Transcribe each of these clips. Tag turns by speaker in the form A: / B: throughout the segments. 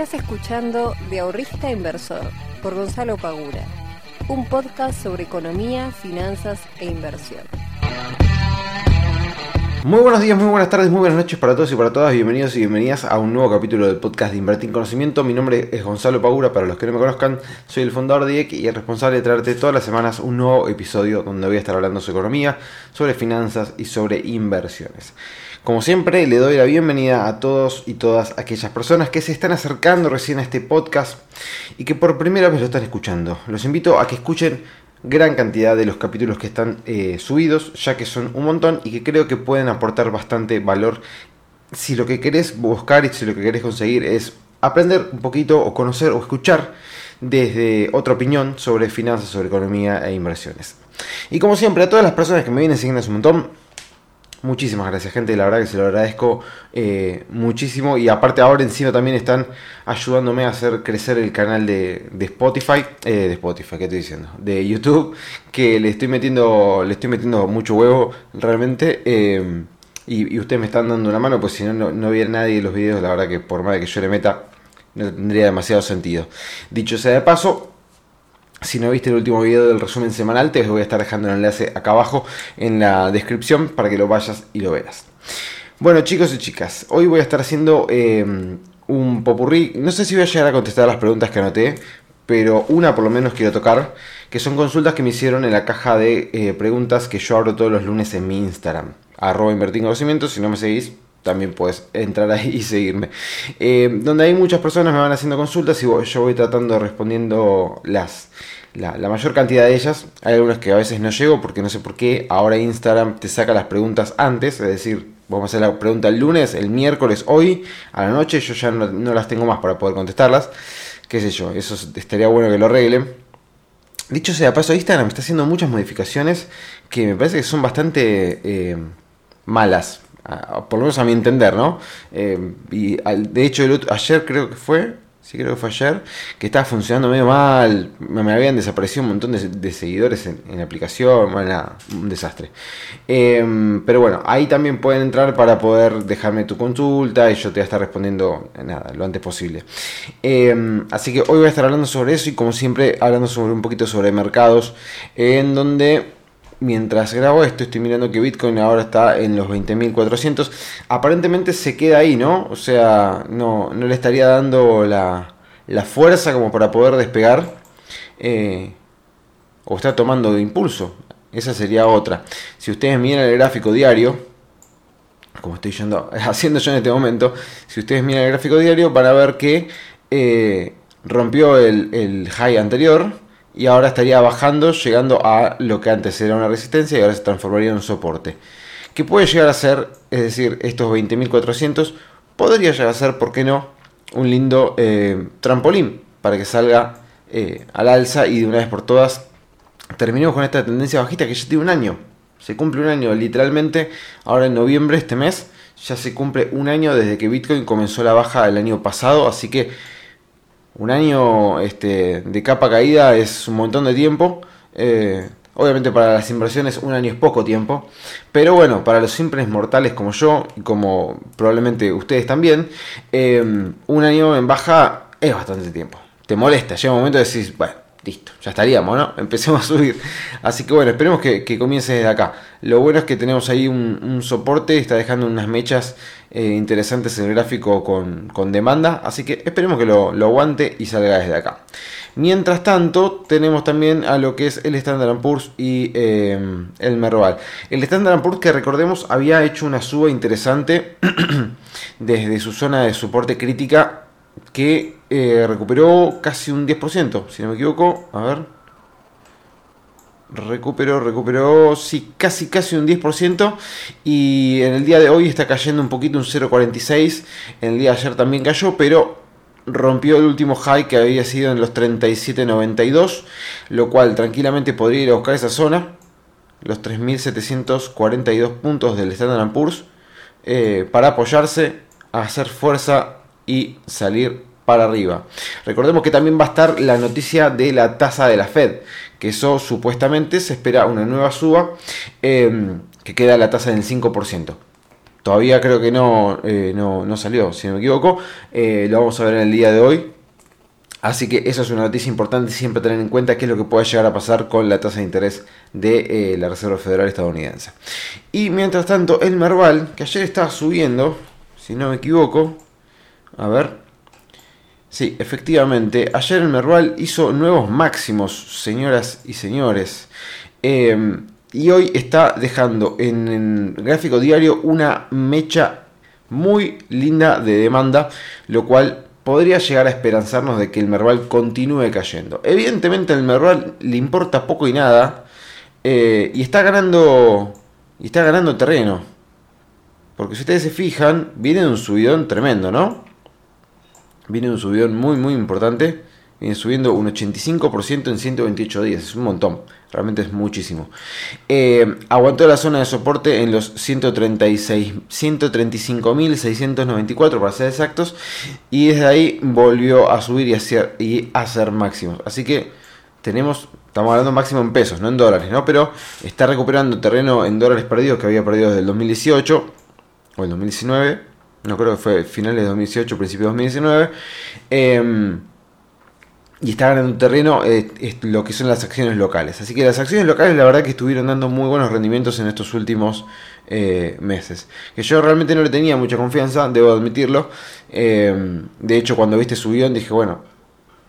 A: Estás escuchando De Ahorrista Inversor por Gonzalo Pagura, un podcast sobre economía, finanzas e inversión.
B: Muy buenos días, muy buenas tardes, muy buenas noches para todos y para todas. Bienvenidos y bienvenidas a un nuevo capítulo del podcast de Invertir en Conocimiento. Mi nombre es Gonzalo Pagura, para los que no me conozcan, soy el fundador de IEC y el responsable de traerte todas las semanas un nuevo episodio donde voy a estar hablando sobre economía, sobre finanzas y sobre inversiones. Como siempre, le doy la bienvenida a todos y todas aquellas personas que se están acercando recién a este podcast y que por primera vez lo están escuchando. Los invito a que escuchen gran cantidad de los capítulos que están eh, subidos, ya que son un montón y que creo que pueden aportar bastante valor si lo que querés buscar y si lo que querés conseguir es aprender un poquito o conocer o escuchar desde otra opinión sobre finanzas, sobre economía e inversiones. Y como siempre, a todas las personas que me vienen siguiendo un montón, Muchísimas gracias, gente. La verdad que se lo agradezco eh, muchísimo. Y aparte, ahora encima también están ayudándome a hacer crecer el canal de, Spotify. Eh, de Spotify, ¿qué estoy diciendo? De YouTube. Que le estoy metiendo. Le estoy metiendo mucho huevo realmente. Eh, y, ustedes me están dando una mano. Pues si no, no, no viera nadie de los videos. La verdad que por más que yo le meta. No tendría demasiado sentido. Dicho sea de paso, si no viste el último video del resumen semanal, te voy a estar dejando el enlace acá abajo en la descripción para que lo vayas y lo veas. Bueno, chicos y chicas, hoy voy a estar haciendo eh, un popurrí. No sé si voy a llegar a contestar las preguntas que anoté, pero una por lo menos quiero tocar, que son consultas que me hicieron en la caja de eh, preguntas que yo abro todos los lunes en mi Instagram. Arroba invertir conocimiento, si no me seguís, también puedes entrar ahí y seguirme. Eh, donde hay muchas personas me van haciendo consultas y yo voy tratando respondiendo las la, mayor cantidad de ellas. Hay algunas que a veces no llego porque no sé por qué. Ahora Instagram te saca las preguntas antes, es decir, vamos a hacer la pregunta el lunes, el miércoles, hoy, a la noche. Yo ya no, las tengo más para poder contestarlas. Qué sé yo, eso estaría bueno que lo arreglen. Dicho sea paso, Instagram está haciendo muchas modificaciones que me parece que son bastante eh, malas. Por lo menos a mi entender, ¿no? Eh, y de hecho, ayer creo que fue, sí creo que fue ayer, que estaba funcionando medio mal, me, habían desaparecido un montón de, seguidores en, la aplicación, bueno, un desastre. Em, pero bueno, ahí también pueden entrar para poder dejarme tu consulta y yo te voy a estar respondiendo nada, lo antes posible. Así que hoy voy a estar hablando sobre eso y como siempre hablando sobre un poquito sobre mercados, en donde mientras grabo esto, estoy mirando que Bitcoin ahora está en los 20.400. Aparentemente se queda ahí, ¿no? O sea, no, no le estaría dando la, la fuerza como para poder despegar. Eh, o está tomando impulso. Esa sería otra. Si ustedes miran el gráfico diario, como estoy yendo, haciendo yo en este momento, si ustedes miran el gráfico diario van a ver que eh, rompió el, el high anterior y ahora estaría bajando, llegando a lo que antes era una resistencia y ahora se transformaría en un soporte. Que puede llegar a ser, es decir, estos 20.400, podría llegar a ser, ¿por qué no?, un lindo eh, trampolín para que salga eh, al alza y de una vez por todas terminemos con esta tendencia bajista que ya tiene un año. Se cumple un año literalmente, ahora en noviembre, este mes, ya se cumple un año desde que Bitcoin comenzó la baja el año pasado, así que un año este, de capa caída es un montón de tiempo. Eh, obviamente para las inversiones un año es poco tiempo. Pero bueno, para los simples mortales como yo y como probablemente ustedes también, eh, un año en baja es bastante tiempo. Te molesta, llega un momento de decir, bueno, listo, ya estaríamos, ¿no? Empecemos a subir. Así que bueno, esperemos que, comience desde acá. Lo bueno es que tenemos ahí un, soporte, está dejando unas mechas eh, interesantes el gráfico con, demanda, así que esperemos que lo, aguante y salga desde acá. Mientras tanto, tenemos también a lo que es el Standard Poor's y eh, el Merval. El Standard Poor's, que recordemos, había hecho una suba interesante desde su zona de soporte crítica que eh, recuperó casi un 10%, si no me equivoco. A ver. Recuperó, recuperó, sí, casi, casi un 10%. Y en el día de hoy está cayendo un poquito, un 0,46. En el día de ayer también cayó, pero rompió el último high que había sido en los 37.92. Lo cual tranquilamente podría ir a buscar esa zona. Los 3.742 puntos del Standard Poor's. Eh, para apoyarse, hacer fuerza y salir para arriba. Recordemos que también va a estar la noticia de la tasa de la Fed, que eso supuestamente se espera una nueva suba, em, que queda la tasa del 5%. todavía creo que no, eh, no, no, salió, si no me equivoco. Eh, lo vamos a ver en el día de hoy. Así que eso es una noticia importante siempre tener en cuenta qué es lo que puede llegar a pasar con la tasa de interés de la Reserva Federal estadounidense. Y mientras tanto, el Merval, que ayer estaba subiendo, si no me equivoco, a ver, Sí, efectivamente. Ayer el Merval hizo nuevos máximos, señoras y señores. Em, y hoy está dejando en el gráfico diario una mecha muy linda de demanda, lo cual podría llegar a esperanzarnos de que el Merval continúe cayendo. Evidentemente el Merval le importa poco y nada eh, y está ganando está ganando terreno. Porque si ustedes se fijan, viene un subidón tremendo, ¿no? Viene un subidón muy muy importante. Viene subiendo un 85% en 128 días. Es un montón. Realmente es muchísimo. Eh, aguantó la zona de soporte en los 135.694 para ser exactos. Y desde ahí volvió a subir y, hacer, y a hacer máximos. Así que tenemos, estamos hablando máximo en pesos, no en dólares, ¿no? Pero está recuperando terreno en dólares perdidos que había perdido desde el 2018 o el 2019 no creo que fue finales de 2018, principios de 2019. Em, y está ganando terreno eh, lo que son las acciones locales. Así que las acciones locales la verdad que estuvieron dando muy buenos rendimientos en estos últimos eh, meses. Que yo realmente no le tenía mucha confianza, debo admitirlo. Em, de hecho cuando viste su guion dije, bueno,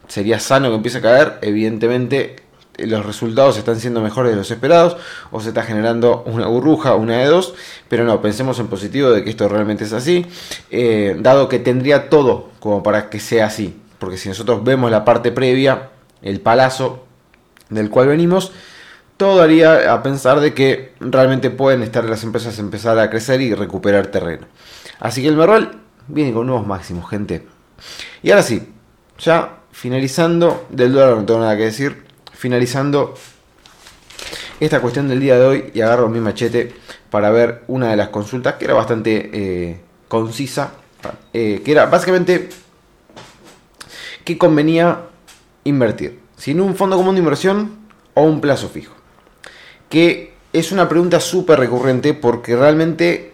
B: sería sano que empiece a caer. Evidentemente los resultados están siendo mejores de los esperados o se está generando una burbuja, una de dos, pero no, pensemos en positivo de que esto realmente es así, eh, dado que tendría todo como para que sea así, porque si nosotros vemos la parte previa, el palazo del cual venimos, todo haría a pensar de que realmente pueden estar las empresas empezar a crecer y recuperar terreno. Así que el Merval viene con nuevos máximos, gente. Y ahora sí, ya finalizando del dólar no tengo nada que decir finalizando esta cuestión del día de hoy y agarro mi machete para ver una de las consultas que era bastante eh, concisa, eh, que era básicamente qué convenía invertir, sin un fondo común de inversión o un plazo fijo. Que es una pregunta súper recurrente porque realmente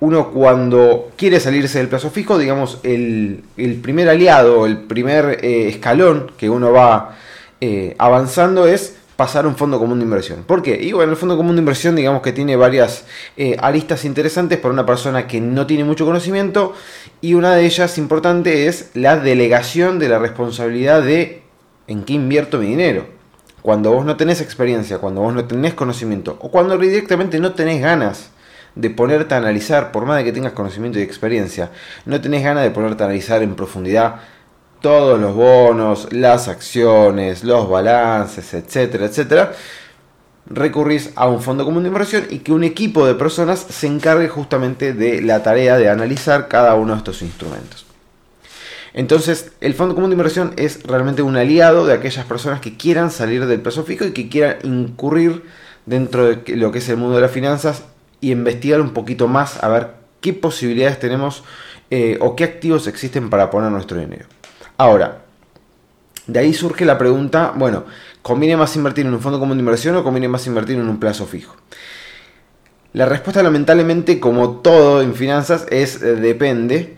B: uno cuando quiere salirse del plazo fijo, digamos, el, primer aliado, el primer eh, escalón que uno va eh, avanzando es pasar a un fondo común de inversión. ¿Por qué? Y bueno, el fondo común de inversión digamos que tiene varias eh, aristas interesantes para una persona que no tiene mucho conocimiento y una de ellas importante es la delegación de la responsabilidad de en qué invierto mi dinero. Cuando vos no tenés experiencia, cuando vos no tenés conocimiento o cuando directamente no tenés ganas de ponerte a analizar, por más de que tengas conocimiento y experiencia, no tenés ganas de ponerte a analizar en profundidad todos los bonos, las acciones, los balances, etcétera, etcétera, recurrís a un fondo común de inversión y que un equipo de personas se encargue justamente de la tarea de analizar cada uno de estos instrumentos. Entonces, el fondo común de inversión es realmente un aliado de aquellas personas que quieran salir del plazo fijo y que quieran incurrir dentro de lo que es el mundo de las finanzas y investigar un poquito más a ver qué posibilidades tenemos eh, o qué activos existen para poner nuestro dinero. Ahora, de ahí surge la pregunta, bueno, ¿conviene más invertir en un fondo común de inversión o conviene más invertir en un plazo fijo? La respuesta lamentablemente, como todo en finanzas, es eh, depende,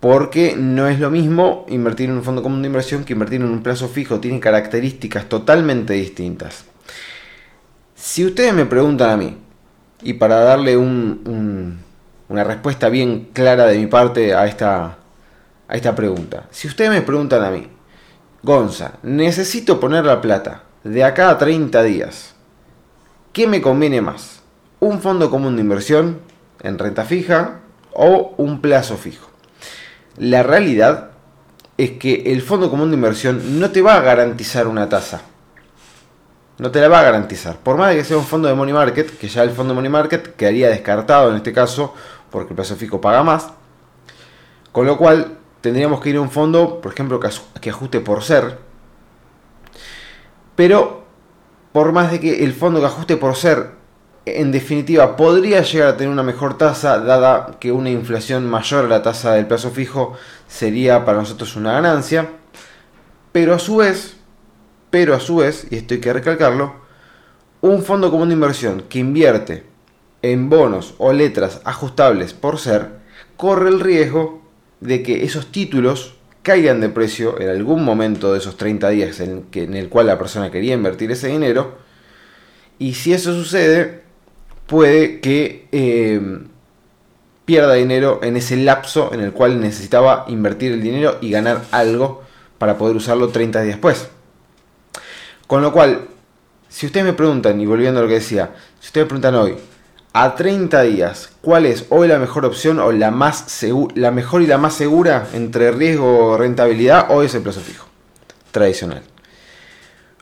B: porque no es lo mismo invertir en un fondo común de inversión que invertir en un plazo fijo, tiene características totalmente distintas. Si ustedes me preguntan a mí, y para darle una respuesta bien clara de mi parte a esta, a esta pregunta. Si ustedes me preguntan a mí, Gonza, necesito poner la plata de acá a 30 días, ¿qué me conviene más? ¿Un fondo común de inversión en renta fija o un plazo fijo? La realidad es que el fondo común de inversión no te va a garantizar una tasa. No te la va a garantizar. Por más de que sea un fondo de money market, que ya el fondo de money market quedaría descartado en este caso porque el plazo fijo paga más. Con lo cual, tendríamos que ir a un fondo, por ejemplo, que ajuste por ser. Pero, por más de que el fondo que ajuste por ser, en definitiva, podría llegar a tener una mejor tasa, dada que una inflación mayor a la tasa del plazo fijo sería para nosotros una ganancia. Pero a su vez, pero a su vez, y esto hay que recalcarlo, un fondo común de inversión que invierte en bonos o letras ajustables por ser, corre el riesgo de que esos títulos caigan de precio en algún momento de esos 30 días en, que, en el cual la persona quería invertir ese dinero. Y si eso sucede, puede que eh, pierda dinero en ese lapso en el cual necesitaba invertir el dinero y ganar algo para poder usarlo 30 días después. Con lo cual, si ustedes me preguntan, y volviendo a lo que decía, si ustedes me preguntan hoy, a 30 días, ¿cuál es hoy la mejor opción o la, más la mejor y la más segura entre riesgo rentabilidad? Hoy es el plazo fijo, tradicional.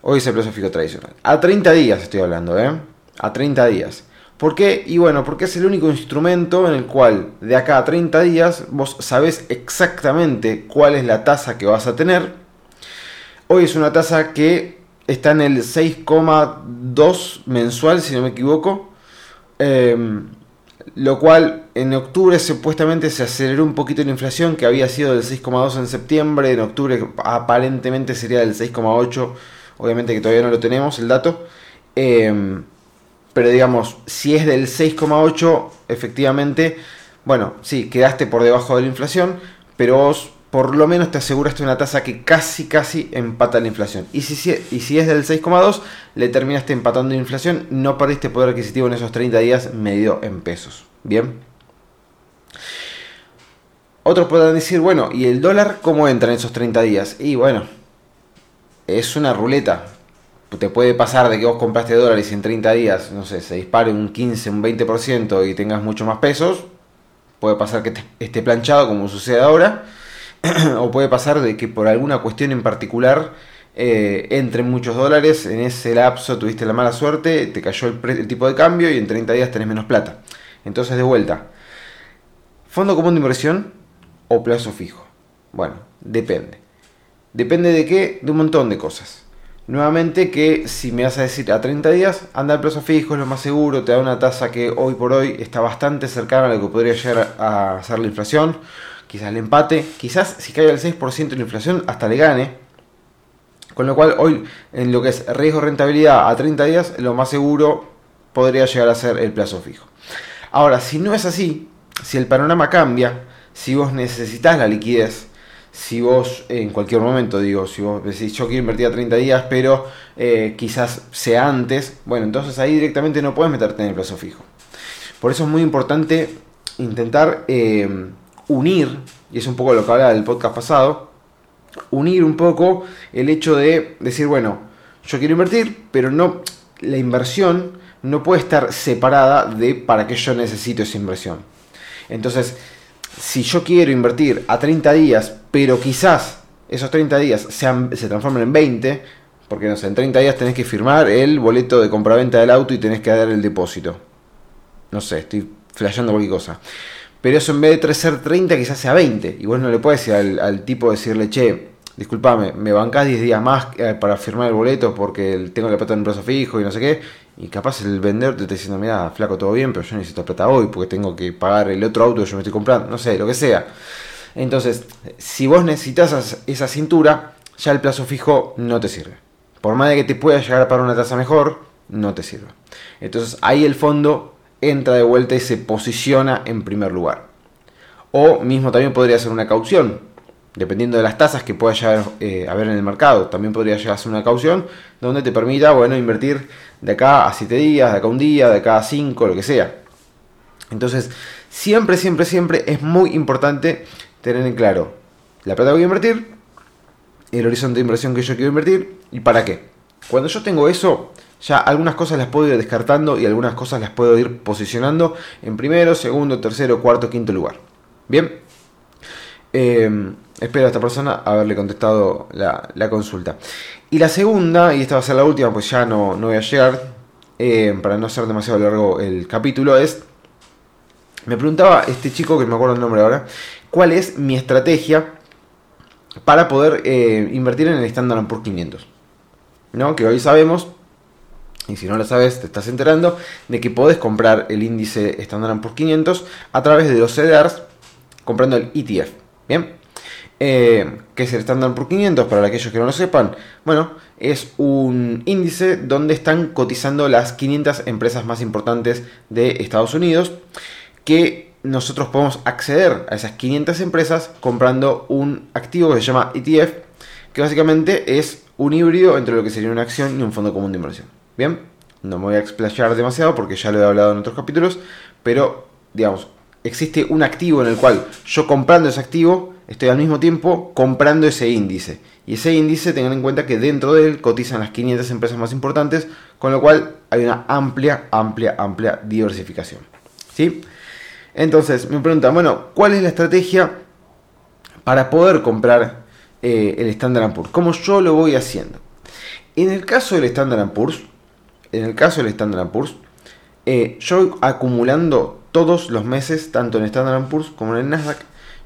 B: Hoy es el plazo fijo tradicional. A 30 días estoy hablando, ¿eh? A 30 días. ¿Por qué? Y bueno, porque es el único instrumento en el cual de acá a 30 días vos sabés exactamente cuál es la tasa que vas a tener. Hoy es una tasa que está en el 6,2 mensual, si no me equivoco. Em, lo cual en octubre supuestamente se aceleró un poquito la inflación, que había sido del 6,2 en septiembre, en octubre aparentemente sería del 6,8, obviamente que todavía no lo tenemos el dato, em, pero digamos, si es del 6,8, efectivamente, bueno, sí, quedaste por debajo de la inflación, pero vos por lo menos te aseguraste una tasa que casi, casi empata la inflación. Y si, y si es del 6,2, le terminaste empatando la inflación, no perdiste poder adquisitivo en esos 30 días medido en pesos. Bien. Otros podrán decir, bueno, ¿y el dólar cómo entra en esos 30 días? Y bueno, es una ruleta. Te puede pasar de que vos compraste dólares y en 30 días, no sé, se dispare un 15, un 20% y tengas mucho más pesos. Puede pasar que esté planchado como sucede ahora o puede pasar de que por alguna cuestión en particular eh, entre muchos dólares, en ese lapso tuviste la mala suerte, te cayó el, tipo de cambio y en 30 días tenés menos plata. Entonces de vuelta, fondo común de inversión o plazo fijo. Bueno, depende. Depende de qué, de un montón de cosas. Nuevamente que si me vas a decir a 30 días, anda al plazo fijo, es lo más seguro, te da una tasa que hoy por hoy está bastante cercana a lo que podría llegar a ser la inflación quizás le empate, quizás si cae al 6% de la inflación hasta le gane. Con lo cual hoy en lo que es riesgo rentabilidad a 30 días, lo más seguro podría llegar a ser el plazo fijo. Ahora, si no es así, si el panorama cambia, si vos necesitas la liquidez, si vos en cualquier momento, digo, si vos decís yo quiero invertir a 30 días, pero eh, quizás sea antes, bueno, entonces ahí directamente no puedes meterte en el plazo fijo. Por eso es muy importante intentar eh, unir, y es un poco lo que hablaba del podcast pasado, unir un poco el hecho de decir, bueno, yo quiero invertir, pero no la inversión no puede estar separada de para qué yo necesito esa inversión. Entonces, si yo quiero invertir a 30 días, pero quizás esos 30 días se transformen en 20, porque no sé, en 30 días tenés que firmar el boleto de compraventa del auto y tenés que dar el depósito. No sé, estoy flasheando cualquier cosa. Pero eso en vez de ser 30 quizás sea 20. Y vos no le puedes decir al, tipo decirle, che, disculpame, me bancás 10 días más eh, para firmar el boleto porque tengo la plata en un plazo fijo y no sé qué. Y capaz el vendedor te está diciendo, mira, flaco, todo bien, pero yo necesito plata hoy porque tengo que pagar el otro auto que yo me estoy comprando. No sé, lo que sea. Entonces, si vos necesitas esa cintura, ya el plazo fijo no te sirve. Por más de que te pueda llegar a pagar una tasa mejor, no te sirve. Entonces ahí el fondo entra de vuelta y se posiciona en primer lugar. O mismo también podría ser una caución, dependiendo de las tasas que pueda llegar eh, haber en el mercado. También podría llegar a ser una caución donde te permita bueno, invertir de acá a 7 días, de acá a un día, de acá a 5, lo que sea. Entonces, siempre, siempre, siempre es muy importante tener en claro la plata que voy a invertir, el horizonte de inversión que yo quiero invertir y para qué. Cuando yo tengo eso, ya algunas cosas las puedo ir descartando y algunas cosas las puedo ir posicionando en primero, segundo, tercero, cuarto, quinto lugar. Bien, em, espero a esta persona haberle contestado la, consulta. Y la segunda, y esta va a ser la última, pues ya no, no voy a llegar, em, para no hacer demasiado largo el capítulo, es, me preguntaba este chico, que me acuerdo el nombre ahora, cuál es mi estrategia para poder eh, invertir en el Standard Poor's 500. ¿no? Que hoy sabemos y si no lo sabes, te estás enterando de que podés comprar el índice Standard Poor's 500 a través de los CDRs comprando el ETF. Bien. Eh, ¿Qué es el Standard Poor's 500? Para aquellos que no lo sepan, bueno, es un índice donde están cotizando las 500 empresas más importantes de Estados Unidos, que nosotros podemos acceder a esas 500 empresas comprando un activo que se llama ETF, que básicamente es un híbrido entre lo que sería una acción y un fondo común de inversión. Bien, no me voy a explayar demasiado porque ya lo he hablado en otros capítulos, pero digamos, existe un activo en el cual yo comprando ese activo estoy al mismo tiempo comprando ese índice. Y ese índice, tengan en cuenta que dentro de él cotizan las 500 empresas más importantes, con lo cual hay una amplia, amplia, amplia diversificación. ¿Sí? Entonces, me preguntan, bueno, ¿cuál es la estrategia para poder comprar eh, el Standard Poor's? ¿Cómo yo lo voy haciendo? En el caso del Standard Poor's, en el caso del Standard Poor's, eh, yo acumulando todos los meses, tanto en Standard Poor's como en el Nasdaq,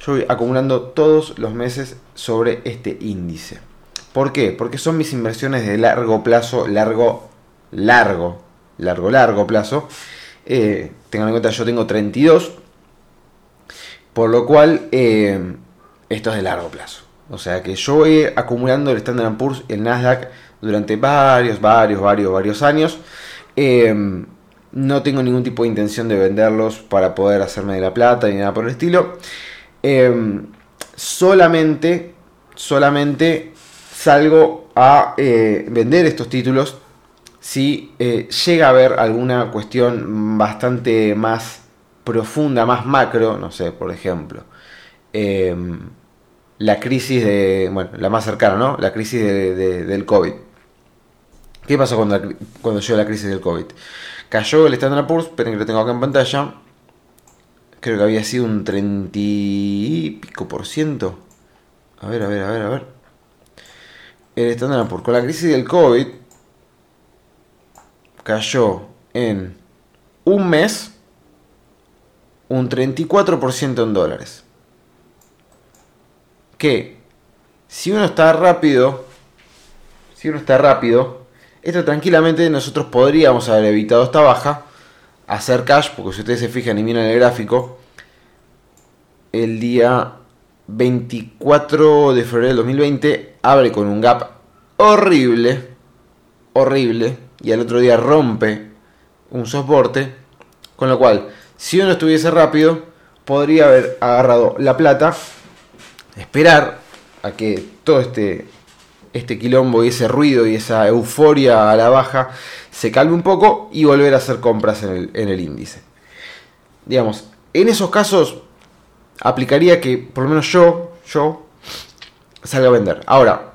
B: yo voy acumulando todos los meses sobre este índice. ¿Por qué? Porque son mis inversiones de largo plazo, largo, largo, largo, largo plazo. Eh, tengan en cuenta, yo tengo 32, por lo cual eh, esto es de largo plazo. O sea que yo voy acumulando el Standard Poor's, el Nasdaq, durante varios, varios, varios, varios años. Eh, no tengo ningún tipo de intención de venderlos para poder hacerme de la plata ni nada por el estilo. Em, solamente, solamente salgo a eh, vender estos títulos si eh, llega a haber alguna cuestión bastante más profunda, más macro, no sé, por ejemplo, em, la crisis de, bueno, la más cercana, ¿no? La crisis del COVID. ¿Qué pasó cuando, cuando llegó la crisis del COVID? Cayó el Standard Poor's, esperen que lo tengo acá en pantalla, creo que había sido un 30 y pico por ciento. A ver, a ver, a ver, a ver. El Standard Poor's con la crisis del COVID cayó en un mes un 34% en dólares. Que si uno está rápido, si uno está rápido, esto tranquilamente nosotros podríamos haber evitado esta baja hacer cash, porque si ustedes se fijan y miran el gráfico, el día 24 de febrero del 2020 abre con un gap horrible, horrible, y al otro día rompe un soporte, con lo cual, si uno estuviese rápido, podría haber agarrado la plata, esperar a que todo este este quilombo y ese ruido y esa euforia a la baja se calme un poco y volver a hacer compras en el, índice. Digamos, en esos casos aplicaría que por lo menos yo, yo, salga a vender. Ahora,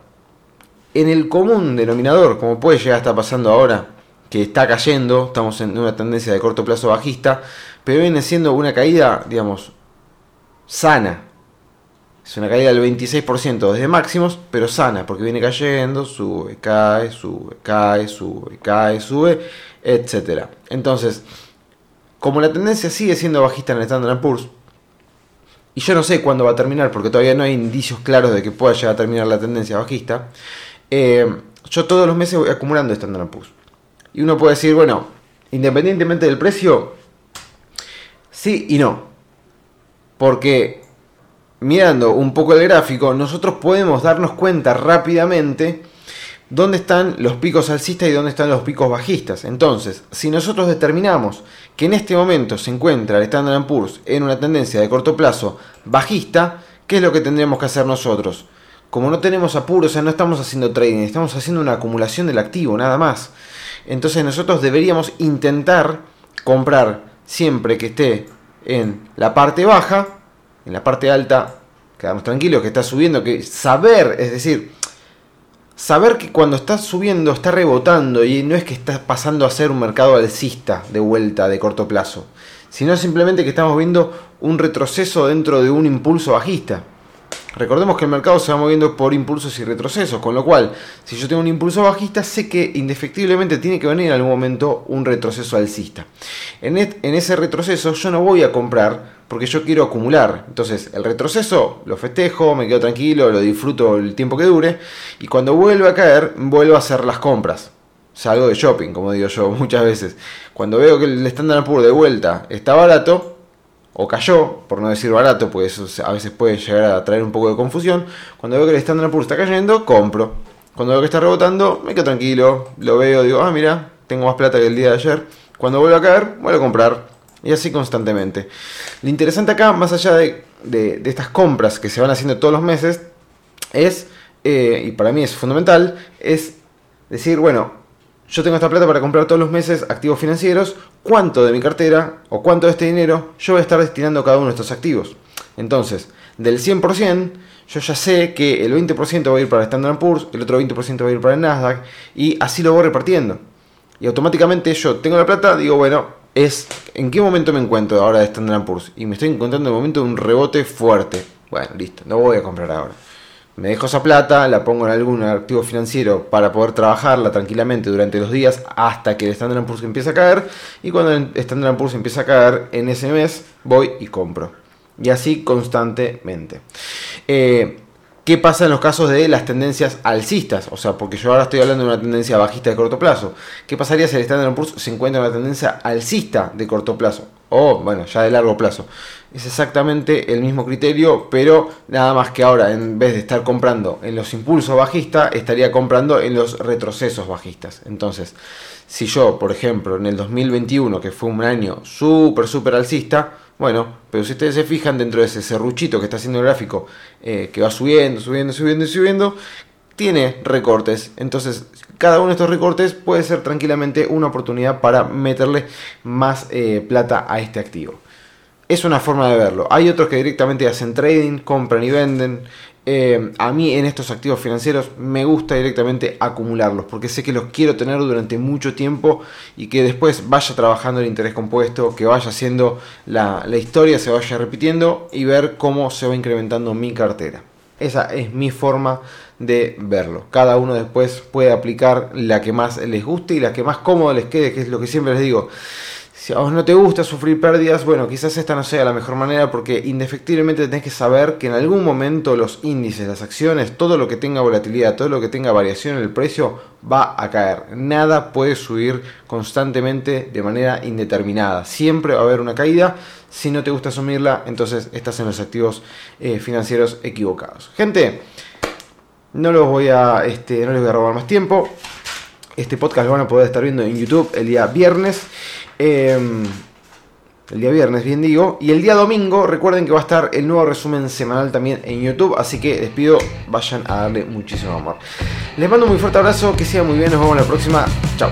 B: en el común denominador, como puede llegar a estar pasando ahora, que está cayendo, estamos en una tendencia de corto plazo bajista, pero viene siendo una caída, digamos, sana, es una caída del 26% desde máximos, pero sana, porque viene cayendo, sube, cae, sube, cae, sube, cae, sube, etc. Entonces, como la tendencia sigue siendo bajista en el Standard Poor's, y yo no sé cuándo va a terminar, porque todavía no hay indicios claros de que pueda llegar a terminar la tendencia bajista, eh, yo todos los meses voy acumulando Standard Poor's. Y uno puede decir, bueno, independientemente del precio, sí y no. Porque mirando un poco el gráfico, nosotros podemos darnos cuenta rápidamente dónde están los picos alcistas y dónde están los picos bajistas. Entonces, si nosotros determinamos que en este momento se encuentra el Standard Poor's en una tendencia de corto plazo bajista, ¿qué es lo que tendríamos que hacer nosotros? Como no tenemos apuros, o sea, no estamos haciendo trading, estamos haciendo una acumulación del activo, nada más. Entonces nosotros deberíamos intentar comprar siempre que esté en la parte baja en la parte alta, quedamos tranquilos que está subiendo, que saber, es decir, saber que cuando está subiendo está rebotando y no es que está pasando a ser un mercado alcista de vuelta de corto plazo, sino simplemente que estamos viendo un retroceso dentro de un impulso bajista. Recordemos que el mercado se va moviendo por impulsos y retrocesos, con lo cual, si yo tengo un impulso bajista, sé que indefectiblemente tiene que venir en algún momento un retroceso alcista. En, ese retroceso yo no voy a comprar porque yo quiero acumular. Entonces, el retroceso lo festejo, me quedo tranquilo, lo disfruto el tiempo que dure, y cuando vuelve a caer, vuelvo a hacer las compras. Salgo de shopping, como digo yo muchas veces. Cuando veo que el Standard Poor's de vuelta está barato, o cayó, por no decir barato, pues eso a veces puede llegar a traer un poco de confusión. Cuando veo que el Standard Poor's está cayendo, compro. Cuando veo que está rebotando, me quedo tranquilo, lo veo, digo, ah, mira, tengo más plata que el día de ayer. Cuando vuelvo a caer, vuelvo a comprar. Y así constantemente. Lo interesante acá, más allá de, estas compras que se van haciendo todos los meses, es, eh, y para mí es fundamental, es decir, bueno, yo tengo esta plata para comprar todos los meses activos financieros, ¿cuánto de mi cartera o cuánto de este dinero yo voy a estar destinando a cada uno de estos activos? Entonces, del 100%, yo ya sé que el 20% va a ir para Standard Poor's, el otro 20% va a ir para el Nasdaq, y así lo voy repartiendo. Y automáticamente yo tengo la plata, digo, bueno, es en qué momento me encuentro ahora de Standard Poor's. Y me estoy encontrando en el momento de un rebote fuerte. Bueno, listo, no voy a comprar ahora me dejo esa plata, la pongo en algún activo financiero para poder trabajarla tranquilamente durante los días hasta que el Standard Poor's empiece a caer y cuando el Standard Poor's empieza a caer en ese mes voy y compro. Y así constantemente. Eh, ¿Qué pasa en los casos de las tendencias alcistas? O sea, porque yo ahora estoy hablando de una tendencia bajista de corto plazo. ¿Qué pasaría si el Standard Poor's se encuentra en una tendencia alcista de corto plazo? O, bueno, ya de largo plazo. Es exactamente el mismo criterio, pero nada más que ahora, en vez de estar comprando en los impulsos bajistas, estaría comprando en los retrocesos bajistas. Entonces, si yo, por ejemplo, en el 2021, que fue un año súper, súper alcista, bueno, pero si ustedes se fijan dentro de ese serruchito que está haciendo el gráfico, eh, que va subiendo, subiendo, subiendo y subiendo, tiene recortes. Entonces, cada uno de estos recortes puede ser tranquilamente una oportunidad para meterle más eh, plata a este activo. Es una forma de verlo. Hay otros que directamente hacen trading, compran y venden. Eh, a mí en estos activos financieros me gusta directamente acumularlos porque sé que los quiero tener durante mucho tiempo y que después vaya trabajando el interés compuesto, que vaya haciendo la, la historia, se vaya repitiendo y ver cómo se va incrementando mi cartera. Esa es mi forma de verlo. Cada uno después puede aplicar la que más les guste y la que más cómodo les quede, que es lo que siempre les digo. Si a vos no te gusta sufrir pérdidas, bueno, quizás esta no sea la mejor manera porque indefectiblemente tenés que saber que en algún momento los índices, las acciones, todo lo que tenga volatilidad, todo lo que tenga variación en el precio va a caer. Nada puede subir constantemente de manera indeterminada. Siempre va a haber una caída. Si no te gusta asumirla, entonces estás en los activos eh, financieros equivocados. Gente, no los voy a, este, no les voy a robar más tiempo. Este podcast lo van a poder estar viendo en YouTube el día viernes. Em, el día viernes, bien digo. Y el día domingo, recuerden que va a estar el nuevo resumen semanal también en YouTube. Así que les pido, vayan a darle muchísimo amor. Les mando un muy fuerte abrazo, que sea muy bien, nos vemos la próxima. Chao.